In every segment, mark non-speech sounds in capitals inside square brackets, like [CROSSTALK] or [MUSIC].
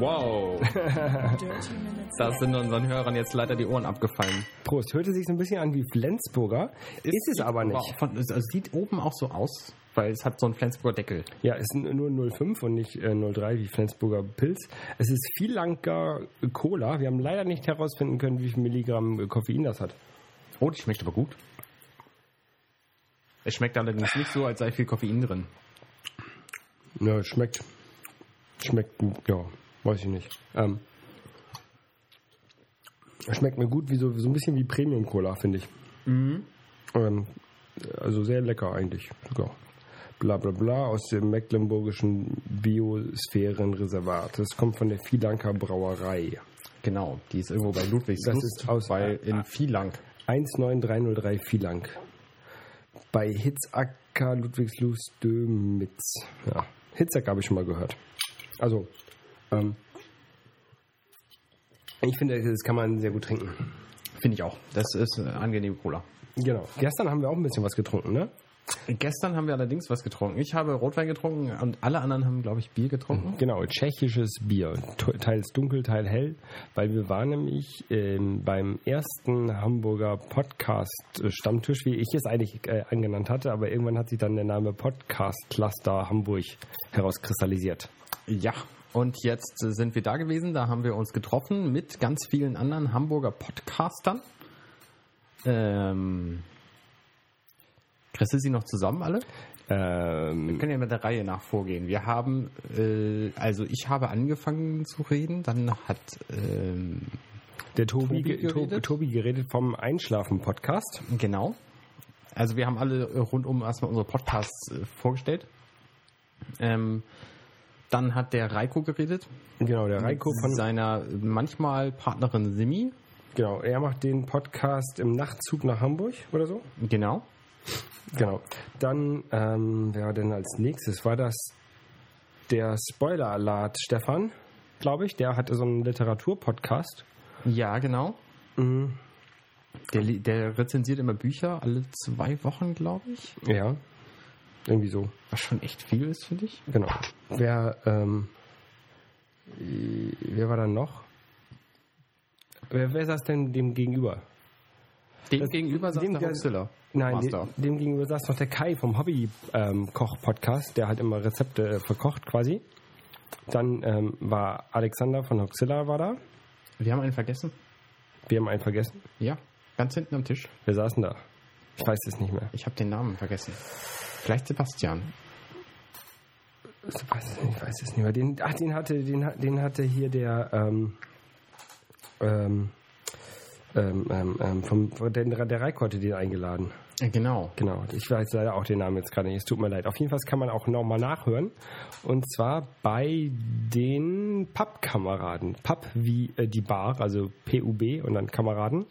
Wow. [LAUGHS] da sind unseren Hörern jetzt leider die Ohren abgefallen. Prost. Hörte sich so ein bisschen an wie Flensburger, ist, ist es aber nicht. Von, es sieht oben auch so aus, weil es hat so einen Flensburger Deckel. Ja, es ist nur 05 und nicht äh, 03 wie Flensburger Pilz. Es ist viel langer Cola. Wir haben leider nicht herausfinden können, wie viel Milligramm Koffein das hat. Oh, die schmeckt aber gut. Es schmeckt allerdings nicht so, als sei viel Koffein drin. Ja, es schmeckt. Schmeckt, ja, weiß ich nicht. Ähm, schmeckt mir gut, wie so, so ein bisschen wie Premium Cola, finde ich. Mhm. Ähm, also sehr lecker eigentlich sogar. Bla bla bla aus dem mecklenburgischen Biosphärenreservat. Das kommt von der Filanker Brauerei. Genau, die ist irgendwo bei Ludwigs. Das ist aus bei in Vielang. 19303 Vielang. Bei Hitzacker Ludwigslust Dömitz. Ja, Hitzacker habe ich schon mal gehört. Also, ähm, ich finde, das kann man sehr gut trinken. Finde ich auch. Das ist äh, angenehme Cola. Genau. Gestern haben wir auch ein bisschen was getrunken, ne? Gestern haben wir allerdings was getrunken. Ich habe Rotwein getrunken und alle anderen haben, glaube ich, Bier getrunken. Genau, tschechisches Bier. Teils dunkel, teils hell. Weil wir waren nämlich ähm, beim ersten Hamburger Podcast-Stammtisch, wie ich es eigentlich äh, angenannt hatte, aber irgendwann hat sich dann der Name Podcast Cluster Hamburg herauskristallisiert. Ja, und jetzt sind wir da gewesen. Da haben wir uns getroffen mit ganz vielen anderen Hamburger Podcastern. Ähm, kriegst du sie noch zusammen alle? Ähm, Wir können ja mit der Reihe nach vorgehen. Wir haben, äh, also ich habe angefangen zu reden, dann hat ähm, der Tobi, Tobi ge- To- geredet. Tobi geredet vom Einschlafen-Podcast. Genau. Also wir haben alle rundum erstmal unsere Podcasts äh, vorgestellt. Ähm, dann hat der Reiko geredet. Genau, der Reiko mit von. seiner manchmal Partnerin Simi. Genau, er macht den Podcast im Nachtzug nach Hamburg oder so. Genau. Genau. Dann, ähm, wer war denn als nächstes? War das der Spoiler-Alert Stefan, glaube ich. Der hatte so einen Literatur-Podcast. Ja, genau. Mhm. Der, der rezensiert immer Bücher alle zwei Wochen, glaube ich. Ja. Irgendwie so. Was schon echt viel ist, finde ich. Genau. Wer, ähm, äh, wer war dann noch? Wer, wer saß denn dem gegenüber? Dem Das- gegenüber saß dem der Hoxilla. Nein, dem, dem gegenüber saß noch der Kai vom Hobby-Koch-Podcast, der halt immer Rezepte äh, verkocht quasi. Dann ähm, war Alexander von Hoxilla war da. Wir haben einen vergessen. Wir haben einen vergessen. Ja, ganz hinten am Tisch. Wir saßen da. Ich weiß es nicht mehr. Ich habe den Namen vergessen. Vielleicht Sebastian. Ich weiß es nicht, ich weiß es nicht mehr. Den, ach, den hatte, den, den hatte hier der, ähm, ähm, ähm, ähm, ähm, vom, der, der hatte den eingeladen. Äh, Genau. Genau, ich weiß leider auch den Namen jetzt gerade nicht. Es tut mir leid. Auf jeden Fall kann man auch nochmal nachhören. Und zwar bei den Pub-Kameraden. Pub wie äh, die Bar, also P-U-B und dann Kameraden.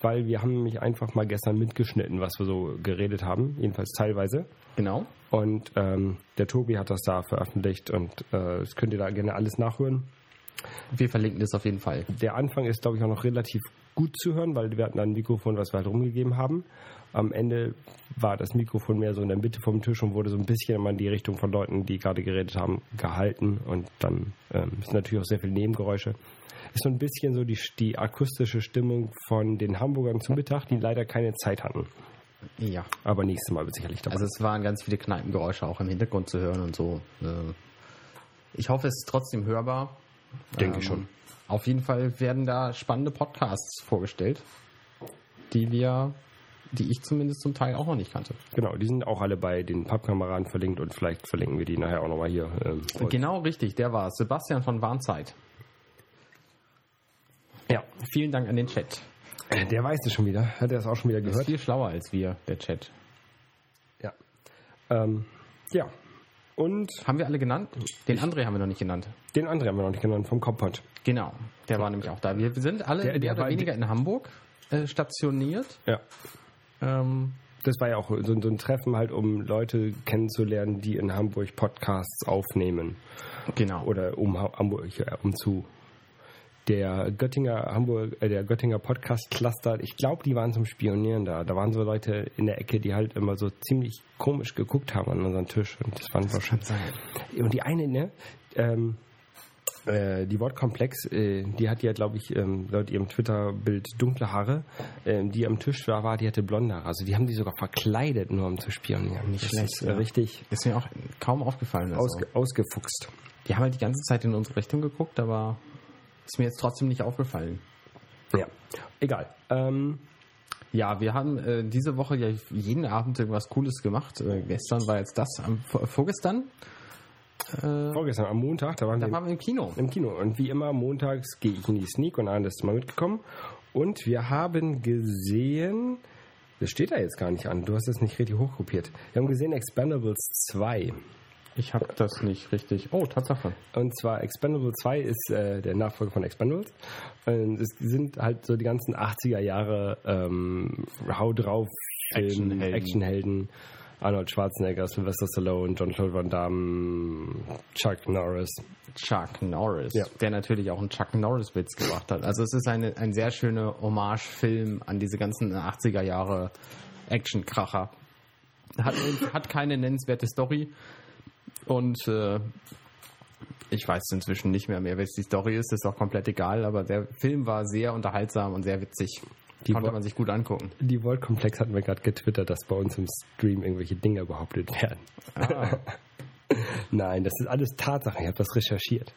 Weil wir haben nämlich einfach mal gestern mitgeschnitten, was wir so geredet haben. Jedenfalls teilweise. Genau. Und ähm, der Tobi hat das da veröffentlicht und äh, das könnt ihr da gerne alles nachhören. Wir verlinken das auf jeden Fall. Der Anfang ist, glaube ich, auch noch relativ gut zu hören, weil wir hatten ein Mikrofon, was wir halt rumgegeben haben. Am Ende war das Mikrofon mehr so in der Mitte vom Tisch und wurde so ein bisschen immer in die Richtung von Leuten, die gerade geredet haben, gehalten. Und dann ähm, ist natürlich auch sehr viel Nebengeräusche. Ist so ein bisschen so die, die akustische Stimmung von den Hamburgern zum Mittag, die leider keine Zeit hatten. Ja. Aber nächstes Mal wird sicherlich dabei. Also es waren ganz viele Kneipengeräusche auch im Hintergrund zu hören und so. Äh, Ich hoffe, es ist trotzdem hörbar. Denke ich schon. Auf jeden Fall werden da spannende Podcasts vorgestellt, die wir, die ich zumindest zum Teil auch noch nicht kannte. Genau, die sind auch alle bei den Pappkameraden verlinkt und vielleicht verlinken wir die nachher auch nochmal hier. Ähm, Genau richtig, der war es. Sebastian von Warnzeit. Ja, Vielen Dank an den Chat. Äh, der weiß es schon wieder. Hat er das auch schon wieder Der ist gehört? viel schlauer als wir, der Chat. Ja. Ähm, ja. Und Haben wir alle genannt? Den André haben wir noch nicht genannt. den anderen haben wir noch nicht genannt, vom Kompott. Genau, der war nämlich auch da. Wir sind alle Der- der mehr oder war- weniger in Hamburg äh, stationiert. Ja. Ähm, Das war ja auch so, ein Treffen halt, um Leute kennenzulernen, die in Hamburg Podcasts aufnehmen. genau. Oder um Ha- Hamburg, um zu. Der Göttinger Hamburg, äh, der Göttinger Podcast Cluster, ich glaube, die waren zum Spionieren da. Da waren so Leute in der Ecke, die halt immer so ziemlich komisch geguckt haben an unseren Tisch. Und das schon. sein. Und die eine, ne, ähm, Äh, die Wortkomplex, äh, die hat ja, glaube ich, ähm, laut ihrem Twitter-Bild dunkle Haare. Ähm, die am Tisch war, war, die hatte blonde Haare. Also die haben die sogar verkleidet, nur um zu spionieren. Nicht das schlecht, Ist, äh, ja. richtig Ist mir auch kaum aufgefallen. Also. ausge ausgefuchst. Die haben halt die ganze Zeit in unsere Richtung geguckt, aber ist mir jetzt trotzdem nicht aufgefallen. Ja, egal. Ähm, Ja, wir haben äh, diese Woche ja jeden Abend irgendwas Cooles gemacht. Äh, gestern war jetzt das, am, vor- vorgestern, vorgestern am Montag, da waren da wir waren wir im Kino. im Kino. Und wie immer, montags gehe ich in die Sneak und Arne ist mal mitgekommen. Und wir haben gesehen, das steht da jetzt gar nicht an, du hast es nicht richtig hochkopiert. Wir haben gesehen Expendables 2. Ich habe das nicht richtig. Oh, Tatsache. Und zwar Expendables 2 ist äh, der Nachfolger von Expendables. Und es sind halt so die ganzen 80er Jahre ähm, Hau drauf Actionhelden. Actionhelden. Arnold Schwarzenegger, Sylvester Stallone, John Claude Van Damme, Chuck Norris. Chuck Norris, Ja. der natürlich auch einen Chuck Norris-Witz gemacht hat. Also es ist eine, ein sehr schöner Hommage-Film an diese ganzen 80er Jahre Action-Kracher. Hat, hat keine nennenswerte Story und äh, ich weiß inzwischen nicht mehr mehr, was die Story ist, ist auch komplett egal, aber der Film war sehr unterhaltsam und sehr witzig. Die Konnte man sich gut angucken. Die Volt-Komplex hatten wir gerade getwittert, dass bei uns im Stream irgendwelche Dinge behauptet werden. Ah, [LAUGHS] Nein, das ist alles Tatsache. Ich habe das recherchiert.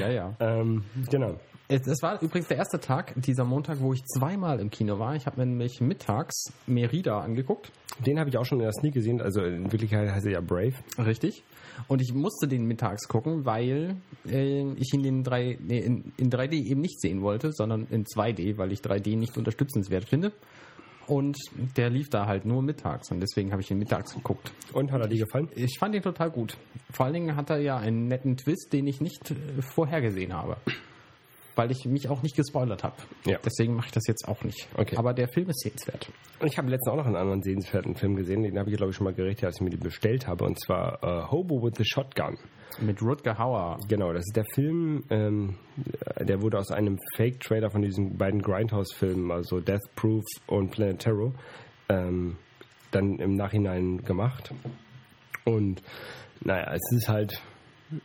ja, ja. [LAUGHS] Ähm, genau. Es, es war übrigens der erste Tag, dieser Montag, wo ich zweimal im Kino war. Ich habe mir nämlich mittags Merida angeguckt. Den habe ich auch schon in der Sneak gesehen. Also in Wirklichkeit heißt er ja Brave. Richtig. Und ich musste den mittags gucken, weil äh, ich ihn in, 3, nee, in, in 3D eben nicht sehen wollte, sondern in 2D, weil ich 3D nicht unterstützenswert finde. Und der lief da halt nur mittags und deswegen habe ich ihn mittags geguckt. Und hat er dir gefallen? Ich fand ihn total gut. Vor allen Dingen hat er ja einen netten Twist, den ich nicht äh, vorhergesehen habe. Weil ich mich auch nicht gespoilert habe. Ja. Deswegen mache ich das jetzt auch nicht. Okay. Aber der Film ist sehenswert. Und ich habe letztens auch noch einen anderen sehenswerten Film gesehen. Den habe ich, glaube ich, schon mal gerichtet, als ich mir den bestellt habe. Und zwar äh, Hobo with the Shotgun. Mit Rutger Hauer. Genau, das ist der Film, ähm, der wurde aus einem Fake-Trailer von diesen beiden Grindhouse-Filmen, also Death Proof und Planet Terror, ähm, dann im Nachhinein gemacht. Und naja, es ist halt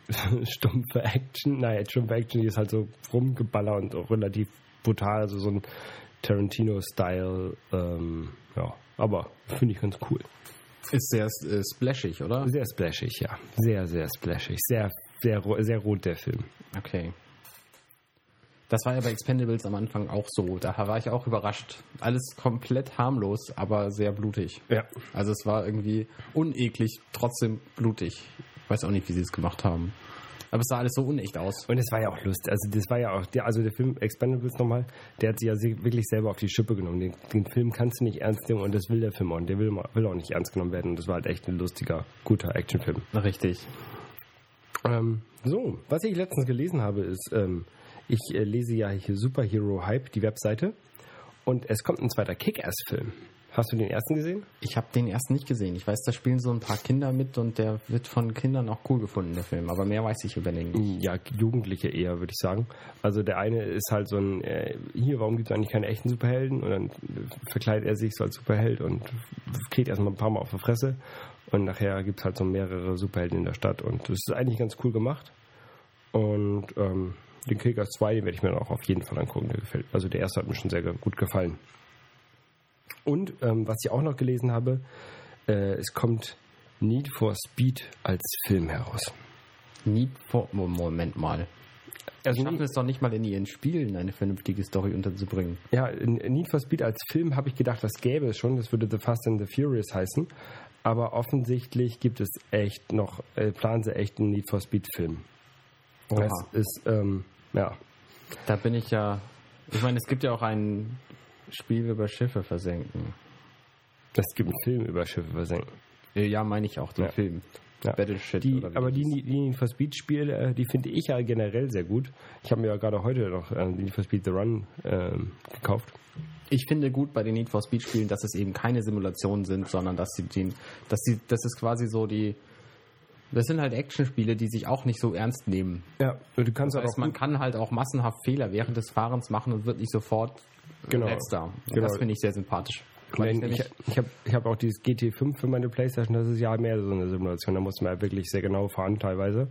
[LAUGHS] stumpfe Action. Naja, stumpfe Action, die ist halt so rumgeballert und auch relativ brutal, also so ein Tarantino-Style. Ähm, ja, aber finde ich ganz cool. Ist sehr äh, splashig, oder? Sehr splashig, ja. Sehr, sehr splashig. Sehr, sehr, sehr rot, der Film. Okay. Das war ja bei Expendables am Anfang auch so. Da war ich auch überrascht. Alles komplett harmlos, aber sehr blutig. Ja. Also es war irgendwie uneklig, trotzdem blutig. Ich weiß auch nicht, wie sie es gemacht haben. Aber es sah alles so unecht aus. Und es war ja auch lustig. Also das war ja auch, der, also der Film Expendables nochmal, der hat sich ja wirklich selber auf die Schippe genommen. Den, den Film kannst du nicht ernst nehmen und das will der Film auch. Und der will, will auch nicht ernst genommen werden. Und das war halt echt ein lustiger, guter Actionfilm. Richtig. Ähm, so, was ich letztens gelesen habe, ist, ähm, ich äh, lese ja hier Superhero Hype, die Webseite. Und es kommt ein zweiter Kick-Ass-Film. Hast du den ersten gesehen? Ich habe den erst nicht gesehen. Ich weiß, da spielen so ein paar Kinder mit und der wird von Kindern auch cool gefunden, der Film. Aber mehr weiß ich über den nicht. Ja, Jugendliche eher, würde ich sagen. Also der eine ist halt so ein, äh, hier, warum gibt es eigentlich keine echten Superhelden? Und dann verkleidet er sich so als Superheld und kriegt erstmal ein paar Mal auf die Fresse. Und nachher gibt es halt so mehrere Superhelden in der Stadt. Und das ist eigentlich ganz cool gemacht. Und ähm, den Kickers 2, den werde ich mir dann auch auf jeden Fall angucken. Der gefällt. Also der erste hat mir schon sehr gut gefallen. Und ähm, was ich auch noch gelesen habe, äh, es kommt Need for Speed als Film heraus. Need for... Mo- Moment mal. Also schaffen es doch nicht mal in ihren Spielen, eine vernünftige Story unterzubringen. Ja, Need for Speed als Film habe ich gedacht, das gäbe es schon. Das würde The Fast and the Furious heißen. Aber offensichtlich gibt es echt noch, äh, planen sie echt einen Need for Speed Film. Oha. Das ist, ähm, ja. Da bin ich ja... Ich meine, es gibt ja auch ein Spiel über Schiffe versenken. Es gibt einen Film über Schiffe versenken. Äh, Ja, meine ich auch, den Ja. Film. Ja. Battleship. Die, aber die, die Need for Speed Spiele, äh, die finde ich ja generell sehr gut. Ich habe mir ja gerade heute noch äh, Need for Speed The Run ähm, gekauft. Ich finde gut bei den Need for Speed Spielen, dass es eben keine Simulationen sind, sondern dass sie den, dass sie, das ist quasi so die, das sind halt Actionspiele, die sich auch nicht so ernst nehmen. Ja, du kannst Das auch heißt, man kann halt auch massenhaft Fehler während des Fahrens machen und wird nicht sofort Genau. letzter. Genau. Das finde ich sehr sympathisch. Nein, ich ich habe ich hab auch dieses GT5 für meine Playstation, das ist ja mehr so eine Simulation, da muss man ja wirklich sehr genau fahren teilweise.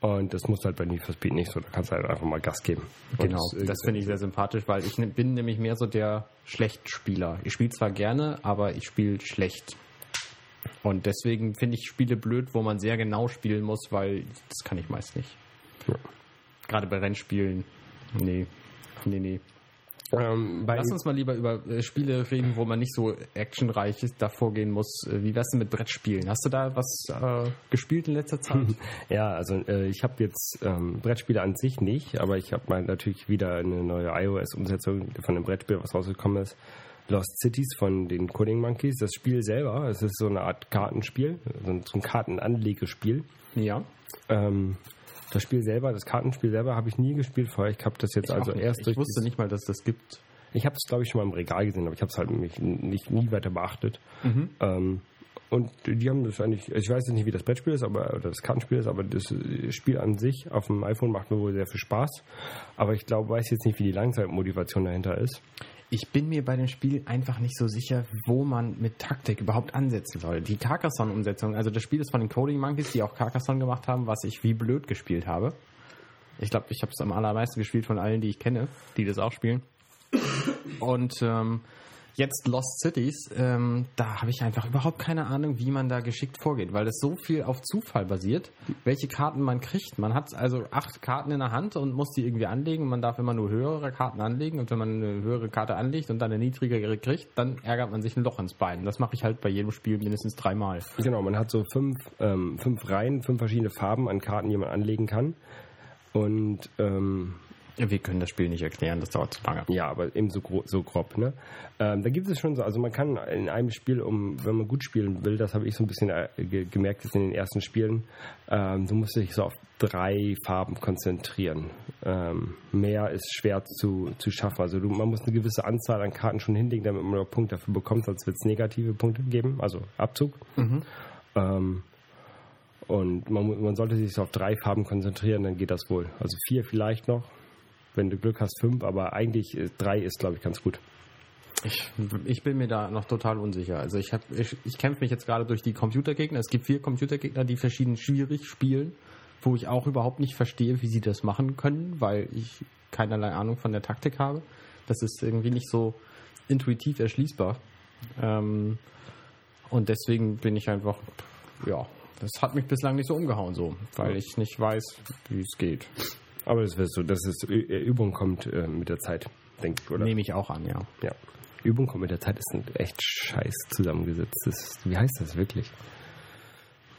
Und das muss halt bei Need for Speed nicht so. Da kannst du halt einfach mal Gas geben. Genau, Und das finde ich sehr sympathisch, weil ich ne- bin nämlich mehr so der Schlechtspieler. Ich spiele zwar gerne, aber ich spiele schlecht. Und deswegen finde ich Spiele blöd, wo man sehr genau spielen muss, weil das kann ich meist nicht. Ja. Gerade bei Rennspielen. Nee. Nee, nee. Ähm, Lass uns mal lieber über äh, Spiele reden, wo man nicht so actionreich ist, davor gehen muss. Äh, Wie wär's denn mit Brettspielen? Hast du da was äh, gespielt in letzter Zeit? [LAUGHS] Ja, also äh, ich habe jetzt ähm, Brettspiele an sich nicht, aber ich habe mal natürlich wieder eine neue iOS-Umsetzung von einem Brettspiel, was rausgekommen ist. Lost Cities von den Coding Monkeys. Das Spiel selber, es ist so eine Art Kartenspiel, so ein, so ein Kartenanlegespiel. ja. Ähm, das Spiel selber, das Kartenspiel selber habe ich nie gespielt vorher. Ich habe das jetzt also Auch nicht. erst ich durch wusste dieses- nicht mal, dass das gibt. Ich habe es, glaube ich, schon mal im Regal gesehen, aber ich habe es halt nicht, nicht nie weiter beachtet. Mhm. Ähm, und die haben das eigentlich, ich weiß jetzt nicht, wie das Brettspiel ist, aber oder das Kartenspiel ist, aber das Spiel an sich auf dem iPhone macht mir wohl sehr viel Spaß. Aber ich glaube, weiß jetzt nicht, wie die Langzeitmotivation dahinter ist. Ich bin mir bei dem Spiel einfach nicht so sicher, wo man mit Taktik überhaupt ansetzen soll. Die Carcassonne-Umsetzung, also das Spiel ist von den Coding Monkeys, die auch Carcassonne gemacht haben, was ich wie blöd gespielt habe. Ich glaube, ich habe es am allermeisten gespielt von allen, die ich kenne, die das auch spielen. Und ähm, jetzt Lost Cities, ähm, da habe ich einfach überhaupt keine Ahnung, wie man da geschickt vorgeht, weil das so viel auf Zufall basiert, welche Karten man kriegt. Man hat also acht Karten in der Hand und muss die irgendwie anlegen. Man darf immer nur höhere Karten anlegen und wenn man eine höhere Karte anlegt und dann eine niedrigere kriegt, dann ärgert man sich ein Loch ins Bein. Das mache ich halt bei jedem Spiel mindestens dreimal. Genau, man hat so fünf, ähm, fünf Reihen, fünf verschiedene Farben an Karten, die man anlegen kann. Und ähm, Wir können das Spiel nicht erklären, das dauert zu lange. Ja, aber eben so, gro so grob. Ne? Ähm, da gibt es schon so, also man kann in einem Spiel, um, wenn man gut spielen will, das habe ich so ein bisschen äh, ge gemerkt jetzt in den ersten Spielen, ähm, du musst dich so auf drei Farben konzentrieren. Ähm, mehr ist schwer zu, zu schaffen. Also du, man muss eine gewisse Anzahl an Karten schon hinlegen, damit man noch Punkte dafür bekommt, sonst wird es negative Punkte geben, also Abzug. Ähm, und man, man sollte sich so auf drei Farben konzentrieren, dann geht das wohl. Also vier vielleicht noch, wenn du Glück hast, fünf, aber eigentlich äh, drei ist, glaube ich, ganz gut. Ich, ich bin mir da noch total unsicher. Also ich, hab- ich, ich kämpfe mich jetzt gerade durch die Computergegner. Es gibt vier Computergegner, die verschieden schwierig spielen, wo ich auch überhaupt nicht verstehe, wie sie das machen können, weil ich keinerlei Ahnung von der Taktik habe. Das ist irgendwie nicht so intuitiv erschließbar. Ähm, und deswegen bin ich einfach, ja, das hat mich bislang nicht so umgehauen, so, weil ich nicht weiß, wie es geht. Aber das wirst du, das ist Ü- äh, Übung kommt äh, mit der Zeit, denke ich, oder? Nehme ich auch an, ja. Ja. Übung kommt mit der Zeit ist ein echt scheiß zusammengesetztes. Wie heißt das wirklich?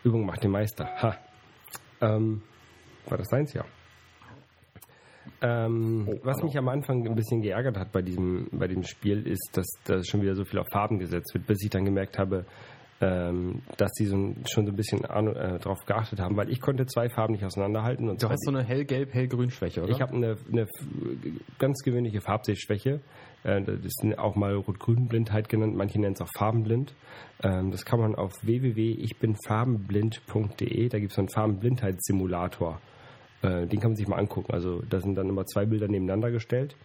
Übung macht den Meister. Ha. Ähm, war das deins? Ja. Ähm, was mich am Anfang ein bisschen geärgert hat bei diesem, bei dem Spiel, ist, dass da schon wieder so viel auf Farben gesetzt wird, bis ich dann gemerkt habe, ähm, dass die so schon so ein bisschen Ahnung, äh, drauf geachtet haben, weil ich konnte zwei Farben nicht auseinanderhalten. Und Du hast so eine hellgelb-hellgrün-Schwäche, oder? ich habe eine, eine ganz gewöhnliche Farbsehschwäche. Äh, Das ist auch mal Rot-Grün-Blindheit genannt. Manche nennen es auch farbenblind. Ähm, Das kann man auf www.ichbinfarbenblind.de. Da gibt es so einen Farbenblindheitssimulator. Äh, Den kann man sich mal angucken. Also da sind dann immer zwei Bilder nebeneinander gestellt.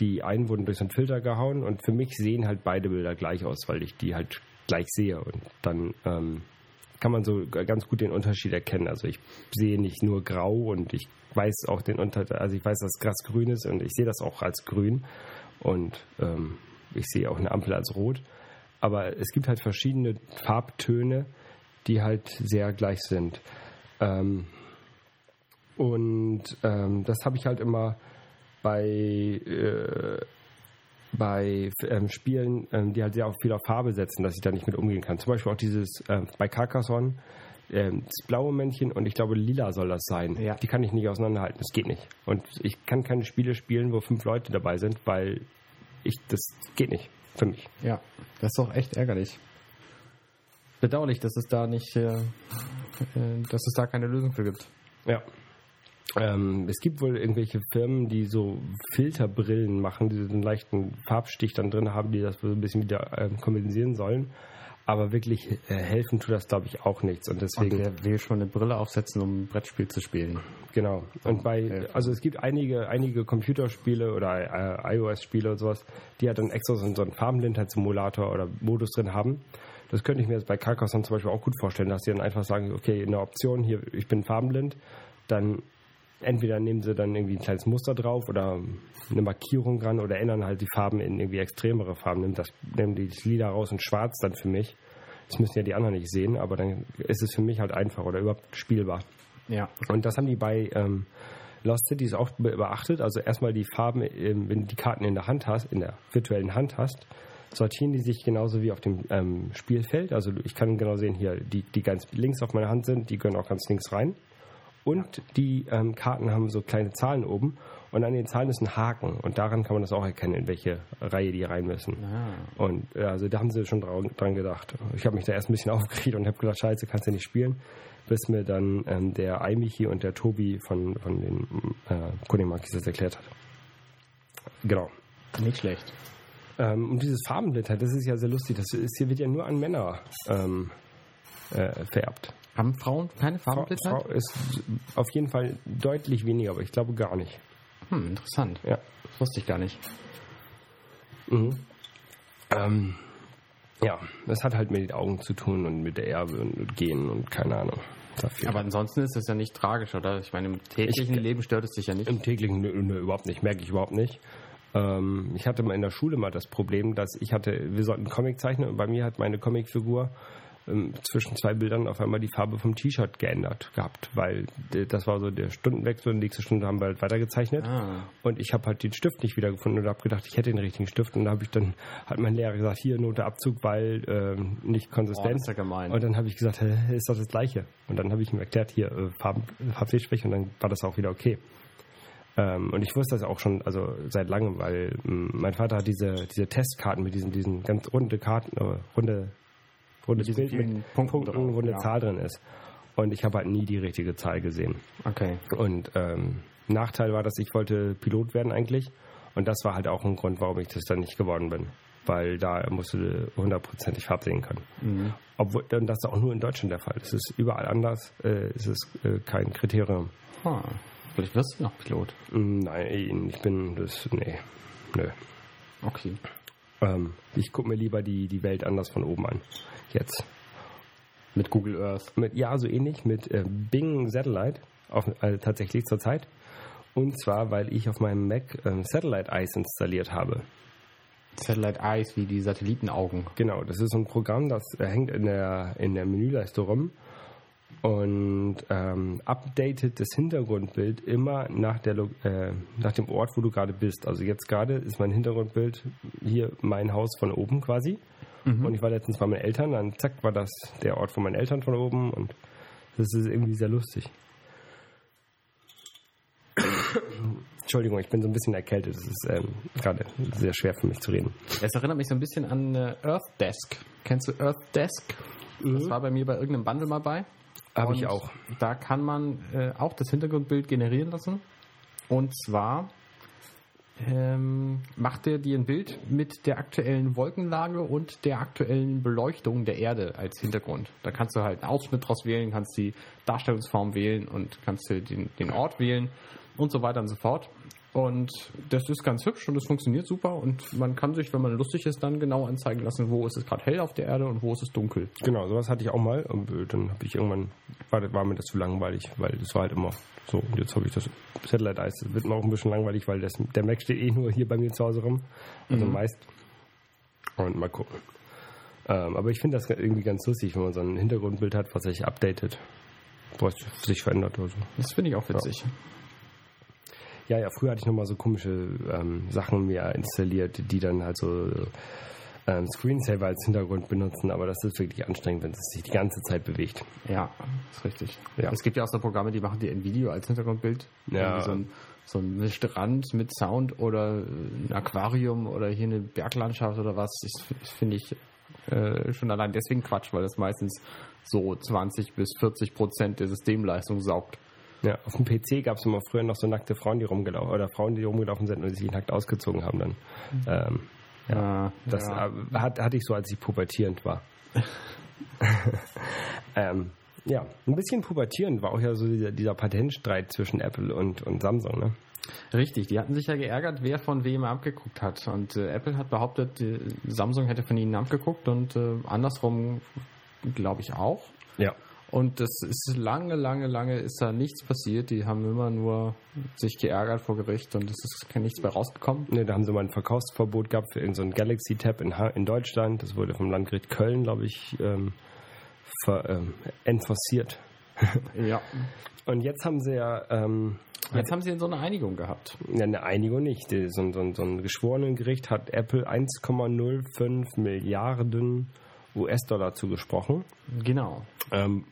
Die einen wurden durch so einen Filter gehauen und für mich sehen halt beide Bilder gleich aus, weil ich die halt gleich sehe. Und dann ähm, kann man so ganz gut den Unterschied erkennen. Also ich sehe nicht nur grau und ich weiß auch den Unterschied, also ich weiß, dass Gras grün ist und ich sehe das auch als grün und ähm, ich sehe auch eine Ampel als rot. Aber es gibt halt verschiedene Farbtöne, die halt sehr gleich sind. Ähm, und ähm, das habe ich halt immer bei, äh, bei ähm, Spielen, ähm, die halt sehr auf viel auf Farbe setzen, dass ich da nicht mit umgehen kann. Zum Beispiel auch dieses ähm, bei Carcassonne, ähm, das blaue Männchen und ich glaube lila soll das sein. Ja. Die kann ich nicht auseinanderhalten. Das geht nicht. Und ich kann keine Spiele spielen, wo fünf Leute dabei sind, weil ich das geht nicht für mich. Ja, das ist doch echt ärgerlich. Bedauerlich, dass es da nicht, äh, äh, dass es da keine Lösung für gibt. Ja. Ähm, es gibt wohl irgendwelche Firmen, die so Filterbrillen machen, die so einen leichten Farbstich dann drin haben, die das so ein bisschen wieder ähm, kompensieren sollen. Aber wirklich äh, helfen tut das, glaube ich, auch nichts. Und Und deswegen, wer will schon eine Brille aufsetzen, um ein Brettspiel zu spielen? genau. Und bei, also es gibt einige, einige Computerspiele oder äh, iOS-Spiele und sowas, die halt dann extra so, so einen Farbenblindheitssimulator oder Modus drin haben. Das könnte ich mir jetzt bei Carcassonne zum Beispiel auch gut vorstellen, dass sie dann einfach sagen, okay, in der Option hier, ich bin farbenblind, dann entweder nehmen sie dann irgendwie ein kleines Muster drauf oder eine Markierung dran oder ändern halt die Farben in irgendwie extremere Farben. Nehmen, das, nehmen die das Lila raus und schwarz dann für mich. Das müssen ja die anderen nicht sehen, aber dann ist es für mich halt einfach oder überhaupt spielbar. Ja. Und das haben die bei ähm, Lost Cities auch be- beachtet. Also erstmal die Farben, ähm, wenn du die Karten in der Hand hast, in der virtuellen Hand hast, sortieren die sich genauso wie auf dem ähm, Spielfeld. Also ich kann genau sehen, hier, die, die ganz links auf meiner Hand sind, die gehören auch ganz links rein. Und die ähm, Karten haben so kleine Zahlen oben und an den Zahlen ist ein Haken und daran kann man das auch erkennen, in welche Reihe die rein müssen. Ah. Und äh, also da haben sie schon dran, dran gedacht. Ich habe mich da erst ein bisschen [LAUGHS] aufgeregt und habe gedacht, scheiße, kannst du nicht spielen. Bis mir dann ähm, der Aimichi und der Tobi von, von den äh, Konimakis das erklärt hat. Genau. Nicht schlecht. Ähm, und dieses Farbenblätter, das ist ja sehr lustig. Das ist, hier wird ja nur an Männer ähm, äh, vererbt. Haben Frauen keine Frau, Farbenblitzer? Frau ist auf jeden Fall deutlich weniger, aber ich glaube gar nicht. Hm, interessant. Ja. Das wusste ich gar nicht. Mhm. Ähm, ja, das hat halt mit den Augen zu tun und mit der Erbe und mit Genen und keine Ahnung. Dafür. Aber ansonsten ist das ja nicht tragisch, oder? Ich meine, im täglichen Ich- Leben stört es dich ja nicht. Im täglichen nö, nö, überhaupt nicht, merke ich überhaupt nicht. Ähm, ich hatte mal in der Schule mal das Problem, dass ich hatte, wir sollten Comic zeichnen und bei mir hat meine Comicfigur ähm, zwischen zwei Bildern auf einmal die Farbe vom T-Shirt geändert gehabt, weil das war so der Stundenwechsel und nächste Stunde haben wir halt weitergezeichnet. Ah. Und ich habe halt den Stift nicht wiedergefunden und habe gedacht, ich hätte den richtigen Stift. Und da habe ich dann, hat mein Lehrer gesagt, hier Note Abzug, weil ähm, nicht Oh, konsistent. das ist ja gemein. Und dann habe ich gesagt, ist doch das Gleiche. Und dann habe ich ihm erklärt, hier äh, Farben, Farbfehlschwäche und dann war das auch wieder okay. Ähm, und ich wusste das auch schon, also seit langem, weil mein Vater hat diese, diese Testkarten mit diesen, diesen ganz runde Karten, äh, runde, rundes Mit Bild mit Punkten Punkten, wo eine ja. Zahl drin ist. Und ich habe halt nie die richtige Zahl gesehen. Okay. Und ähm, Nachteil war, dass ich wollte Pilot werden eigentlich. Und das war halt auch ein Grund, warum ich das dann nicht geworden bin. Weil da musst du hundertprozentig Farb sehen können. Mhm. Obwohl, das ist auch nur in Deutschland der Fall. Es ist überall anders, äh, es ist äh, kein Kriterium. Ah, vielleicht wirst du noch Pilot. Mm, Nein, ich bin das, nee, nö. Okay. Ähm, ich gucke mir lieber die, die Welt anders von oben an. Jetzt. Mit Google Earth. Mit, ja, so ähnlich mit äh, Bing Satellite, auf, äh, tatsächlich zurzeit. Und zwar, weil ich auf meinem Mac ähm, Satellite Eyes installiert habe. Satellite Eyes wie die Satellitenaugen. Genau, das ist so ein Programm, das äh, hängt in der, in der Menüleiste rum und ähm, updatet das Hintergrundbild immer nach, der, äh, nach dem Ort, wo du gerade bist. Also jetzt gerade ist mein Hintergrundbild hier mein Haus von oben quasi. Und ich war letztens bei meinen Eltern, dann zack war das der Ort von meinen Eltern von oben und das ist irgendwie sehr lustig. Entschuldigung, ich bin so ein bisschen erkältet. Es ist ähm, gerade sehr schwer für mich zu reden. Es erinnert mich so ein bisschen an äh, Earth Desk. Kennst du Earth Desk? Das war bei mir bei irgendeinem Bundle mal bei. Habe ich auch. Da kann man äh, auch das Hintergrundbild generieren lassen. Und zwar ähm, macht er dir ein Bild mit der aktuellen Wolkenlage und der aktuellen Beleuchtung der Erde als Hintergrund. Da kannst du halt einen Ausschnitt draus wählen, kannst die Darstellungsform wählen und kannst den, den Ort wählen und so weiter und so fort. Und das ist ganz hübsch und das funktioniert super und man kann sich, wenn man lustig ist, dann genau anzeigen lassen, wo ist es gerade hell auf der Erde und wo ist es dunkel. Genau, sowas hatte ich auch mal. Und äh, dann habe ich irgendwann, war, war mir das zu langweilig, weil das war halt immer so. Und jetzt habe ich das Satellite Eyes. Das wird mir auch ein bisschen langweilig, weil das, der Mac steht eh nur hier bei mir zu Hause rum. Also meist. Und mal gucken. Ähm, aber ich finde das irgendwie ganz lustig, wenn man so ein Hintergrundbild hat, was sich updatet. Was sich verändert oder so. Das finde ich auch witzig. Ja, ja, früher hatte ich nochmal so komische ähm, Sachen mir installiert, die dann halt so ähm, Screensaver als Hintergrund benutzen, aber das ist wirklich anstrengend, wenn es sich die ganze Zeit bewegt. Ja, ist richtig. Ja. Es gibt ja auch so Programme, die machen dir ein Video als Hintergrundbild. Ja. So ein, so ein Strand mit Sound oder ein Aquarium oder hier eine Berglandschaft oder was. Das finde ich äh, schon allein deswegen Quatsch, weil das meistens so 20 bis 40 Prozent der Systemleistung saugt. Ja, auf dem PC gab es immer früher noch so nackte Frauen, die rumgelaufen oder Frauen, die rumgelaufen sind und sich nackt ausgezogen haben dann. Ähm, Ja, das ja. äh, hat, hatte ich so, als ich pubertierend war. [LAUGHS] ähm, ja, ein bisschen pubertierend war auch ja so dieser, dieser Patentstreit zwischen Apple und, und Samsung. Ne? Richtig, die hatten sich ja geärgert, wer von wem abgeguckt hat. Und äh, Apple hat behauptet, äh, Samsung hätte von ihnen abgeguckt und äh, andersrum glaube ich auch. Ja. Und das ist lange, lange, lange ist da nichts passiert. Die haben immer nur sich geärgert vor Gericht und es ist kein nichts mehr rausgekommen. Ne, da haben sie mal ein Verkaufsverbot gehabt für irgendein so Galaxy Tab in, in Deutschland. Das wurde vom Landgericht Köln, glaube ich, ähm, ver, ähm, enforciert. [LAUGHS] ja. Und jetzt haben sie ja. Ähm, jetzt haben sie so eine Einigung gehabt. Ja, eine Einigung nicht. So, so, so ein geschworenen Gericht hat Apple 1,05 Milliarden US-Dollar zugesprochen. Genau. Ähm,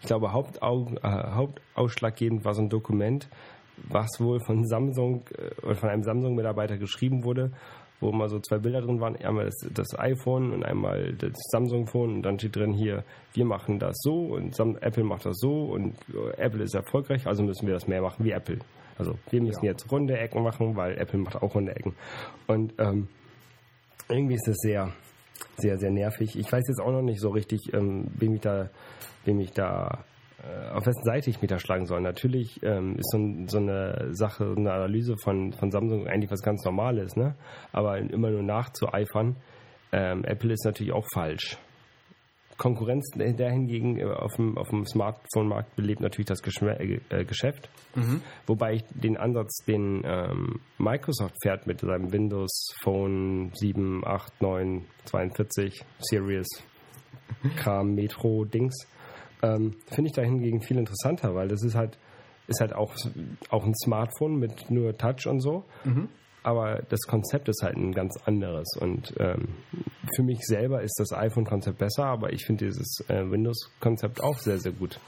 ich glaube, Hauptau äh, hauptausschlaggebend war so ein Dokument, was wohl von Samsung äh, oder von einem Samsung-Mitarbeiter geschrieben wurde, wo mal so zwei Bilder drin waren, einmal das, das iPhone und einmal das Samsung-Phone und dann steht drin hier, wir machen das so und Sam Apple macht das so und äh, Apple ist erfolgreich, also müssen wir das mehr machen wie Apple. Also wir müssen ja. jetzt runde Ecken machen, weil Apple macht auch runde Ecken. Und ähm, irgendwie ist das sehr, sehr, sehr nervig. Ich weiß jetzt auch noch nicht so richtig, ähm, wem ich da, wem ich da, äh, auf wessen Seite ich mich da schlagen soll. Natürlich ähm, ist so, so, eine Sache, eine Analyse von, von Samsung eigentlich was ganz Normales, ne? Aber immer nur nachzueifern, ähm, Apple ist natürlich auch falsch. Konkurrenz dahingegen äh, auf dem, auf dem Smartphone-Markt belebt natürlich das äh, äh, Geschäft. Mhm. Wobei ich den Ansatz, den ähm, Microsoft fährt mit seinem Windows Phone 7, 8, 9, 42, Series, Kram, Metro, Dings, ähm, finde ich dahingegen viel interessanter, weil das ist halt, ist halt auch, auch ein Smartphone mit nur Touch und so. Mhm aber das Konzept ist halt ein ganz anderes. Und ähm, für mich selber ist das iPhone-Konzept besser, aber ich finde dieses äh, Windows-Konzept auch sehr, sehr gut.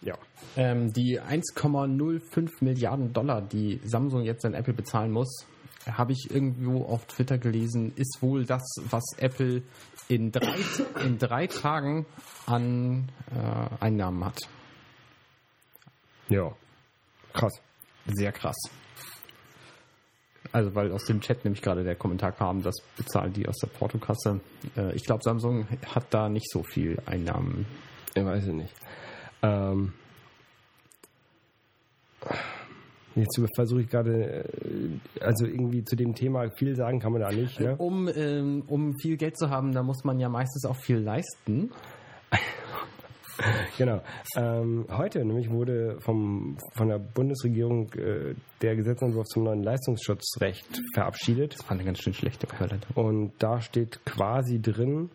Ja. Ähm, die 1,05 Milliarden Dollar, die Samsung jetzt an Apple bezahlen muss, habe ich irgendwo auf Twitter gelesen, ist wohl das, was Apple in drei, in drei Tagen an äh, Einnahmen hat. Ja, krass. Sehr krass. Also weil aus dem Chat nämlich gerade der Kommentar kam, das bezahlen die aus der Portokasse. Äh, ich glaube, Samsung hat da nicht so viel Einnahmen. Ich weiß es nicht. Ähm, jetzt versuche ich gerade, äh, also irgendwie zu dem Thema viel sagen kann man da nicht. Ne? Um, ähm, um viel Geld zu haben, da muss man ja meistens auch viel leisten. [LAUGHS] genau. Ähm, heute nämlich wurde vom, von der Bundesregierung äh, der Gesetzentwurf zum neuen Leistungsschutzrecht verabschiedet. Das war eine ganz schön schlechte Überleitung. Und da steht quasi drin,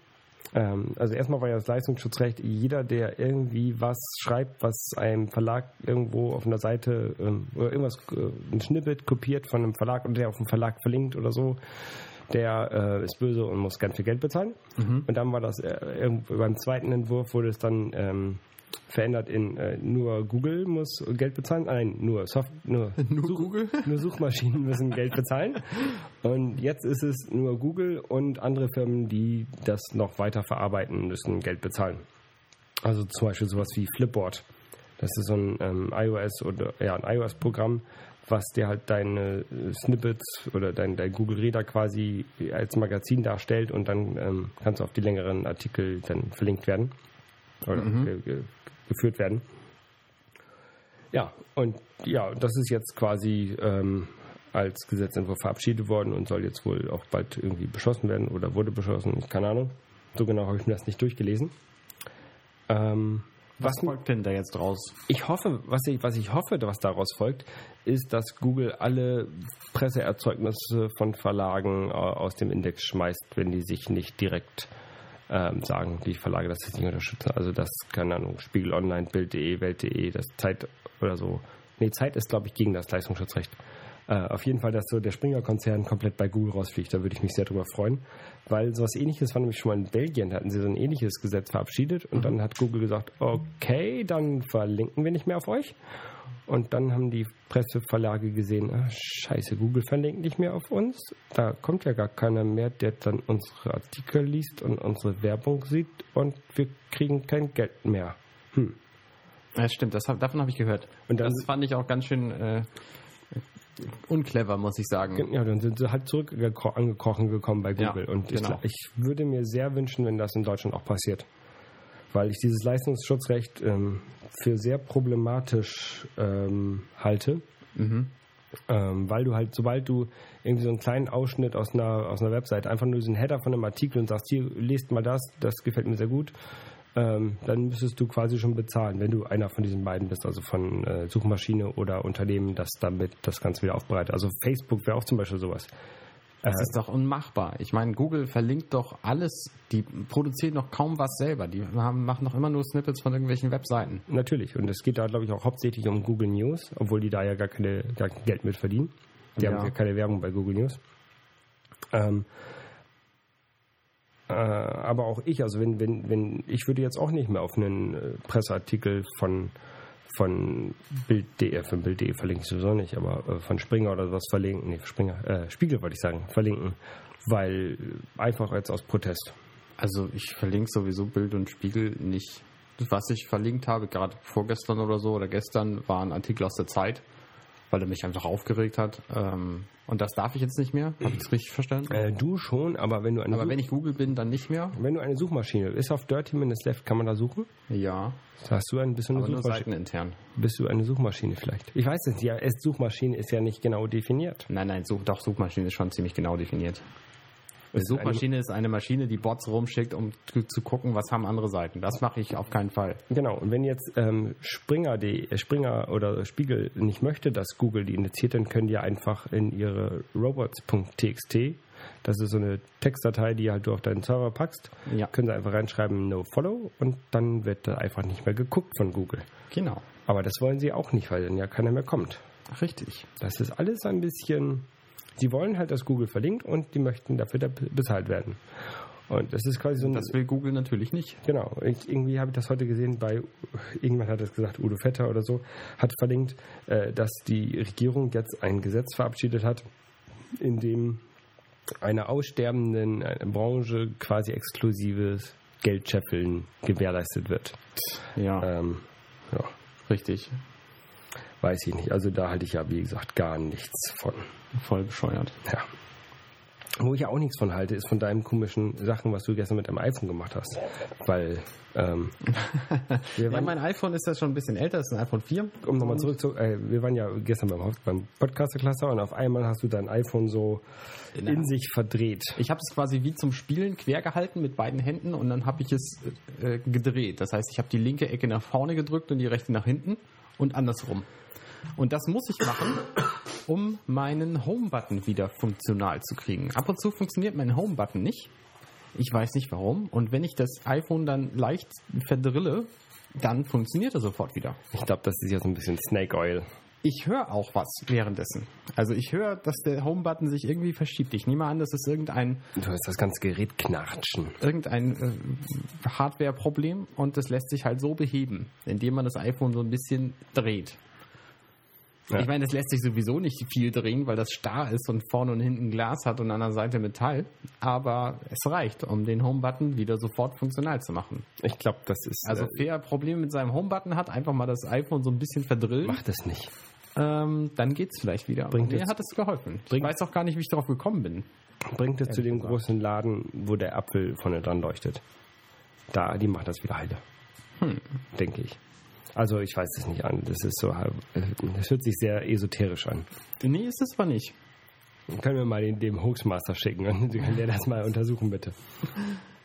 ähm, also erstmal war ja das Leistungsschutzrecht, jeder, der irgendwie was schreibt, was einem Verlag irgendwo auf einer Seite ähm, oder irgendwas, äh, ein Snippet kopiert von einem Verlag und der auf dem Verlag verlinkt oder so, der äh, ist böse und muss ganz viel Geld bezahlen. Mhm. Und dann war das äh, beim zweiten Entwurf wurde es dann ähm, verändert in äh, nur Google muss Geld bezahlen. Nein, nur Soft, nur, [LAUGHS] nur Such, Google, [LAUGHS] nur Suchmaschinen müssen Geld bezahlen. Und jetzt ist es nur Google und andere Firmen, die das noch weiter verarbeiten, müssen Geld bezahlen. Also zum Beispiel sowas wie Flipboard. Das ist so ein ähm, iOS oder ja ein iOS-Programm, was dir halt deine äh, Snippets oder dein, dein Google Reader quasi als Magazin darstellt und dann ähm, kannst du auf die längeren Artikel dann verlinkt werden oder mhm. ge ge geführt werden. Ja, und ja, das ist jetzt quasi ähm, als Gesetzentwurf verabschiedet worden und soll jetzt wohl auch bald irgendwie beschlossen werden oder wurde beschlossen, keine Ahnung. So genau habe ich mir das nicht durchgelesen. Ähm, was, was folgt denn da jetzt draus? Ich hoffe, was ich, was ich hoffe, was daraus folgt, ist, dass Google alle Presseerzeugnisse von Verlagen äh, aus dem Index schmeißt, wenn die sich nicht direkt ähm, sagen, die Verlage das jetzt nicht unterstützen. Also das, keine Ahnung, Spiegel Online, Bild.de, Welt.de, das Zeit oder so. Nee, Zeit ist, glaube ich, gegen das Leistungsschutzrecht. Äh, auf jeden Fall, dass so der Springer-Konzern komplett bei Google rausfliegt. Da würde ich mich sehr drüber freuen. Weil sowas ähnliches war nämlich schon mal in Belgien. Da hatten sie so ein ähnliches Gesetz verabschiedet und mhm. dann hat Google gesagt, okay, dann verlinken wir nicht mehr auf euch. Und dann haben die Presseverlage gesehen, ah, scheiße, Google verlinkt nicht mehr auf uns. Da kommt ja gar keiner mehr, der dann unsere Artikel liest und unsere Werbung sieht und wir kriegen kein Geld mehr. Hm. Ja, stimmt, das, davon habe ich gehört. Und das fand ich auch ganz schön äh, unclever, muss ich sagen. Ja, dann sind sie halt zurück angekrochen gekommen bei Google. Ja, und genau. ich, ich, würde mir sehr wünschen, wenn das in Deutschland auch passiert. Weil ich dieses Leistungsschutzrecht ähm, für sehr problematisch ähm, halte. Ähm, weil du halt, sobald du irgendwie so einen kleinen Ausschnitt aus einer, aus einer Webseite, einfach nur so einen Header von einem Artikel und sagst, hier, lest mal das, das gefällt mir sehr gut, ähm, dann müsstest du quasi schon bezahlen, wenn du einer von diesen beiden bist, also von äh, Suchmaschine oder Unternehmen, das damit das Ganze wieder aufbereitet. Also Facebook wäre auch zum Beispiel sowas. Das ist doch unmachbar. Ich meine, Google verlinkt doch alles. Die produzieren doch kaum was selber. Die haben, machen doch immer nur Snippets von irgendwelchen Webseiten. Natürlich. Und es geht da, glaube ich, auch hauptsächlich um Google News, obwohl die da ja gar, keine, gar kein Geld mit verdienen. Die Ja. haben ja keine Werbung bei Google News. Ähm, äh, aber auch ich, also wenn, wenn, wenn, ich würde jetzt auch nicht mehr auf einen äh, Presseartikel von, von Bild.de, von Bild.de verlinke ich sowieso nicht, aber äh, von Springer oder was verlinken, nee, Springer, äh, Spiegel wollte ich sagen, verlinken, weil äh, einfach jetzt aus Protest. Also ich verlinke sowieso Bild und Spiegel nicht. Was ich verlinkt habe, gerade vorgestern oder so oder gestern, war ein Artikel aus der Zeit, weil er mich einfach aufgeregt hat. Ähm, und das darf ich jetzt nicht mehr. Habe ich das richtig verstanden? Äh, du schon, aber wenn du eine Aber Such- wenn ich Google bin, dann nicht mehr. wenn du eine Suchmaschine ist auf Dirty Minutes Left, kann man da suchen? Ja, Hast du ein bisschen eine Suchmaschine? seitenintern. Bist du eine Suchmaschine vielleicht? Ich weiß es nicht. Ja, es- Suchmaschine ist ja nicht genau definiert. Nein, nein, Such, doch, Suchmaschine ist schon ziemlich genau definiert. Eine Suchmaschine ist eine Maschine, die Bots rumschickt, um zu, zu gucken, was haben andere Seiten. Das mache ich auf keinen Fall. Genau. Und wenn jetzt ähm, Springer, die, äh, Springer oder Spiegel nicht möchte, dass Google die indiziert, dann können die einfach in ihre robots.txt, das ist so eine Textdatei, die halt du auf deinen Server packst, Ja. können sie einfach reinschreiben No Follow und dann wird da einfach nicht mehr geguckt von Google. Genau. Aber das wollen sie auch nicht, weil dann ja keiner mehr kommt. Richtig. Das ist alles ein bisschen. Sie wollen halt, dass Google verlinkt und die möchten dafür da bezahlt werden. Und das ist quasi so ein. Das will Google natürlich nicht. genau. Ich, irgendwie habe ich das heute gesehen bei. Irgendwann hat es gesagt, Udo Vetter oder so, hat verlinkt, äh, dass die Regierung jetzt ein Gesetz verabschiedet hat, in dem einer aussterbenden Branche quasi exklusives Geldscheffeln gewährleistet wird. Ja, Ähm, ja, richtig. Weiß ich nicht. Also da halte ich ja, wie gesagt, gar nichts von. Voll bescheuert. Ja. Wo ich ja auch nichts von halte, ist von deinen komischen Sachen, was du gestern mit deinem iPhone gemacht hast. Weil, ähm, [LAUGHS] wir Ja, mein iPhone ist ja schon ein bisschen älter, das ist ein iPhone 4. um nochmal zurück zu, äh, wir waren ja gestern beim, beim Podcaster-Cluster und auf einmal hast du dein iPhone so In in sich verdreht. Ich habe es quasi wie zum Spielen quer gehalten mit beiden Händen und dann habe ich es äh, gedreht. Das heißt, ich habe die linke Ecke nach vorne gedrückt und die rechte nach hinten und andersrum. Und das muss ich machen, um meinen Home-Button wieder funktional zu kriegen. Ab und zu funktioniert mein Home-Button nicht. Ich weiß nicht warum. Und wenn ich das iPhone dann leicht verdrille, dann funktioniert er sofort wieder. Ich glaube, das ist ja so ein bisschen Snake Oil. Ich höre auch was währenddessen. Also ich höre, dass der Home-Button sich irgendwie verschiebt. Ich nehme an, das ist irgendein Du hast das ganze Gerät knatschen. irgendein äh, Hardware-Problem und das lässt sich halt so beheben, indem man das iPhone so ein bisschen dreht. Ja. Ich meine, das lässt sich sowieso nicht viel drehen, weil das starr ist und vorne und hinten Glas hat und an der Seite Metall. Aber es reicht, um den Home-Button wieder sofort funktional zu machen. Ich glaube, das ist. Also äh, wer Probleme mit seinem Home-Button hat, einfach mal das iPhone so ein bisschen verdrillen, mach das nicht. ähm, dann geht's vielleicht wieder. Bringt mir hat es geholfen. Ich weiß auch gar nicht, wie ich darauf gekommen bin. Bringt es zu dem gesagt. großen Laden, wo der Apfel vorne dran leuchtet. Da, die macht das wieder heile. Hm. Denke ich. Also ich weiß es nicht an. Das ist so, äh, das hört sich sehr esoterisch an. Nee, ist es aber nicht. Können wir mal den, dem Hoaxmaster schicken und [LAUGHS] können der das mal untersuchen, bitte.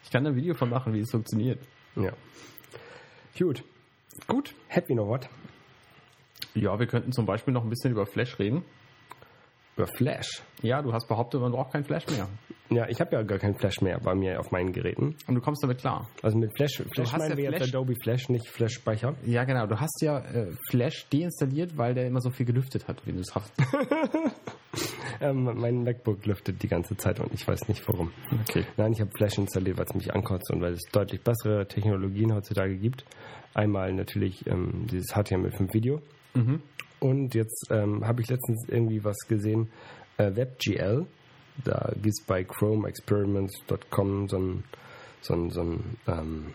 Ich kann da ein Video von machen, wie es funktioniert. Ja. Gut. Gut. Happy noch was? Ja, wir könnten zum Beispiel noch ein bisschen über Flash reden. Über Flash. Ja, du hast behauptet, man braucht kein Flash mehr. Ja, ich habe ja gar kein Flash mehr bei mir auf meinen Geräten. Und du kommst damit klar. Also mit Flash, Flash hast meinen ja wir jetzt Flash- Adobe Flash, nicht Flash-Speicher. Ja, genau. Du hast ja äh, Flash deinstalliert, weil der immer so viel gelüftet hat, wie du es hast. [LAUGHS] Ähm, mein MacBook lüftet die ganze Zeit und ich weiß nicht warum. Okay. Nein, ich habe Flash installiert, weil es mich ankotzt und weil es deutlich bessere Technologien heutzutage gibt. Einmal natürlich ähm, dieses HTML5 Video. Und jetzt ähm, habe ich letztens irgendwie was gesehen, äh, WebGL. Da gibt es bei chromeexperiments.com so ein, so ein, so ein ähm,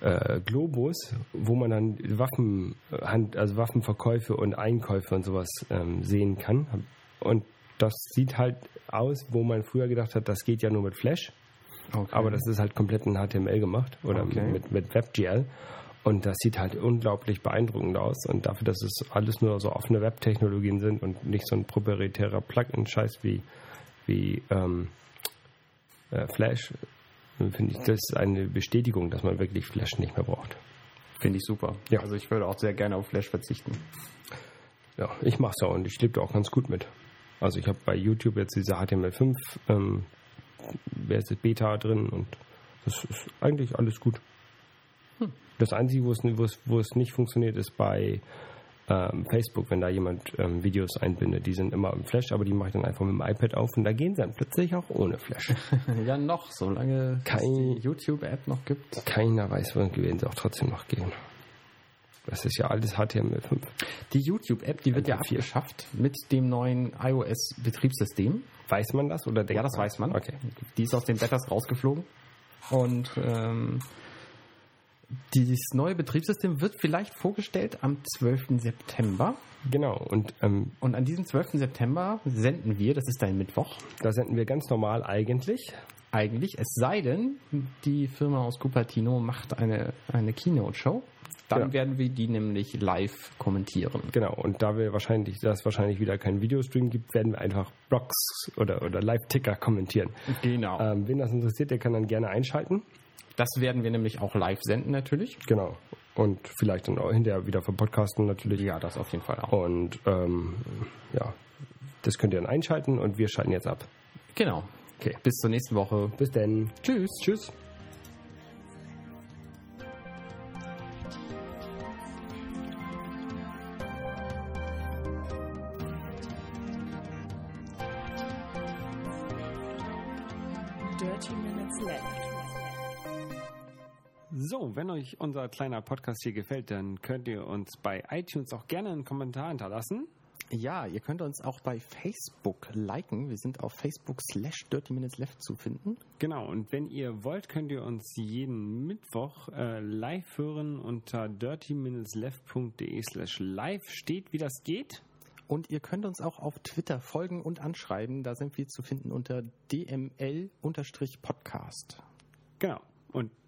äh, Globus, wo man dann Waffen, also Waffenverkäufe und Einkäufe und sowas ähm, sehen kann. Und das sieht halt aus, wo man früher gedacht hat, das geht ja nur mit Flash. Okay. Aber das ist halt komplett in HTML gemacht oder Okay. mit, mit WebGL. Und das sieht halt unglaublich beeindruckend aus. Und dafür, dass es alles nur so offene Web-Technologien sind und nicht so ein proprietärer Plugin-Scheiß wie, wie ähm, äh, Flash, finde ich, das ist eine Bestätigung, dass man wirklich Flash nicht mehr braucht. Finde ich super. Ja. Also ich würde auch sehr gerne auf Flash verzichten. Ja, ich mache es ja und ich lebe da auch ganz gut mit. Also ich habe bei YouTube jetzt diese HTML5 ähm, wer ist das, Beta drin und das ist eigentlich alles gut. Das Einzige, wo es, wo, es, wo es nicht funktioniert, ist bei ähm, Facebook, wenn da jemand ähm, Videos einbindet. Die sind immer im Flash, aber die mache ich dann einfach mit dem iPad auf und da gehen sie dann plötzlich auch ohne Flash. [LAUGHS] ja, noch, solange Kein- es die YouTube-App noch gibt. Keiner weiß, werden sie auch trotzdem noch gehen. Das ist ja alles HTML5. Die YouTube-App, die wird ja MP4. abgeschafft mit dem neuen iOS-Betriebssystem. Weiß man das oder denkt Ja, das weiß man. Okay. Die ist aus den Betas rausgeflogen. Und ähm, dieses neue Betriebssystem wird vielleicht vorgestellt am 12. September. Genau. Und ähm, Und an diesem 12. September senden wir, das ist ein Mittwoch, da senden wir ganz normal eigentlich. eigentlich, es sei denn, die Firma aus Cupertino macht eine, eine Keynote-Show. Dann Ja. werden wir die nämlich live kommentieren. Genau, und da wir wahrscheinlich, da es wahrscheinlich wieder keinen Videostream gibt, werden wir einfach Blogs oder, oder Live-Ticker kommentieren. Genau. Ähm, wen das interessiert, der kann dann gerne einschalten. Das werden wir nämlich auch live senden natürlich. Genau. Und vielleicht dann auch hinterher wieder verpodcasten natürlich. Ja, das auf jeden Fall auch. Und ähm, ja, das könnt ihr dann einschalten und wir schalten jetzt ab. Genau. Okay. Bis zur nächsten Woche. Bis dann. Tschüss. Tschüss. Euch unser kleiner Podcast hier gefällt, dann könnt ihr uns bei iTunes auch gerne einen Kommentar hinterlassen. Ja, ihr könnt uns auch bei Facebook liken. Wir sind auf Facebook slash Dirty Minutes Left zu finden. Genau, und wenn ihr wollt, könnt ihr uns jeden Mittwoch äh, live hören unter dirty-left.de slash live. Steht, wie das geht. Und ihr könnt uns auch auf Twitter folgen und anschreiben. Da sind wir zu finden unter dml-podcast. Genau. Und